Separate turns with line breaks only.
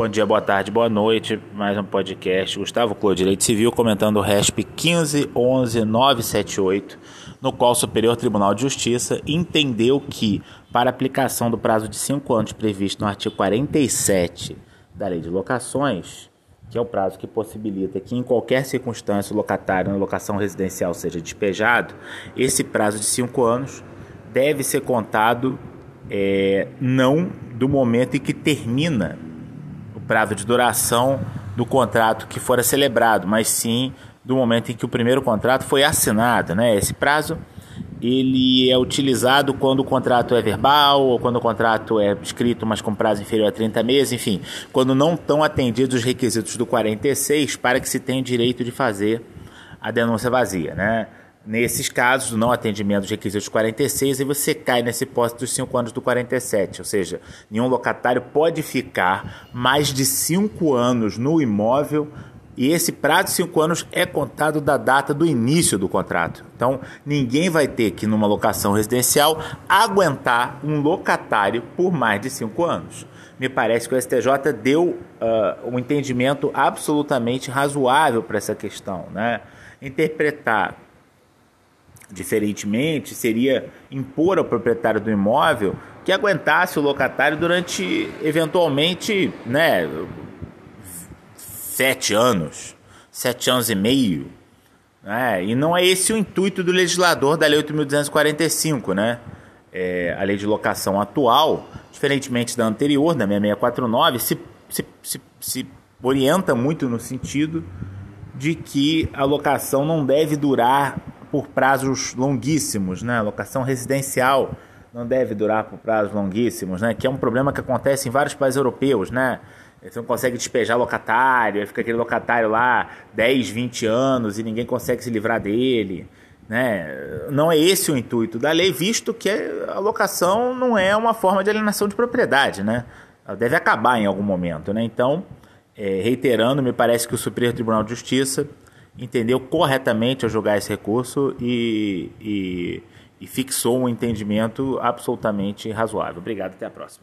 Bom dia, boa tarde, boa noite. Mais um podcast. Gustavo Clô, Direito Civil, comentando o RESP 1511978, no qual o Superior Tribunal de Justiça entendeu que, para aplicação do prazo de cinco anos previsto no artigo 47 da Lei de Locações, que é o prazo que possibilita que, em qualquer circunstância, o locatário na locação residencial seja despejado, esse prazo de cinco anos deve ser contado é, não do momento em que termina prazo de duração do contrato que fora celebrado, mas sim do momento em que o primeiro contrato foi assinado, né? Esse prazo ele é utilizado quando o contrato é verbal ou quando o contrato é escrito, mas com prazo inferior a 30 meses, enfim, quando não estão atendidos os requisitos do 46 para que se tenha o direito de fazer a denúncia vazia, né? Nesses casos, não atendimento dos requisitos 46, e você cai nesse posto dos 5 anos do 47, ou seja, nenhum locatário pode ficar mais de 5 anos no imóvel e esse prazo de 5 anos é contado da data do início do contrato. Então, ninguém vai ter que, numa locação residencial, aguentar um locatário por mais de 5 anos. Me parece que o STJ deu uh, um entendimento absolutamente razoável para essa questão. Né? Interpretar Diferentemente, seria impor ao proprietário do imóvel que aguentasse o locatário durante, eventualmente, né, sete anos, sete anos e meio. Né? E não é esse o intuito do legislador da Lei 8.245, né? É, a lei de locação atual, diferentemente da anterior, da 6649, se, se, se, se orienta muito no sentido de que a locação não deve durar por prazos longuíssimos, né? Locação residencial não deve durar por prazos longuíssimos, né? Que é um problema que acontece em vários países europeus, né? Você não consegue despejar locatário, fica aquele locatário lá 10, 20 anos e ninguém consegue se livrar dele. Né? Não é esse o intuito da lei, visto que a locação não é uma forma de alienação de propriedade. Né? Ela deve acabar em algum momento. Né? Então, é, reiterando, me parece que o Supremo Tribunal de Justiça entendeu corretamente ao julgar esse recurso e, e, e fixou um entendimento absolutamente razoável. Obrigado, até a próxima.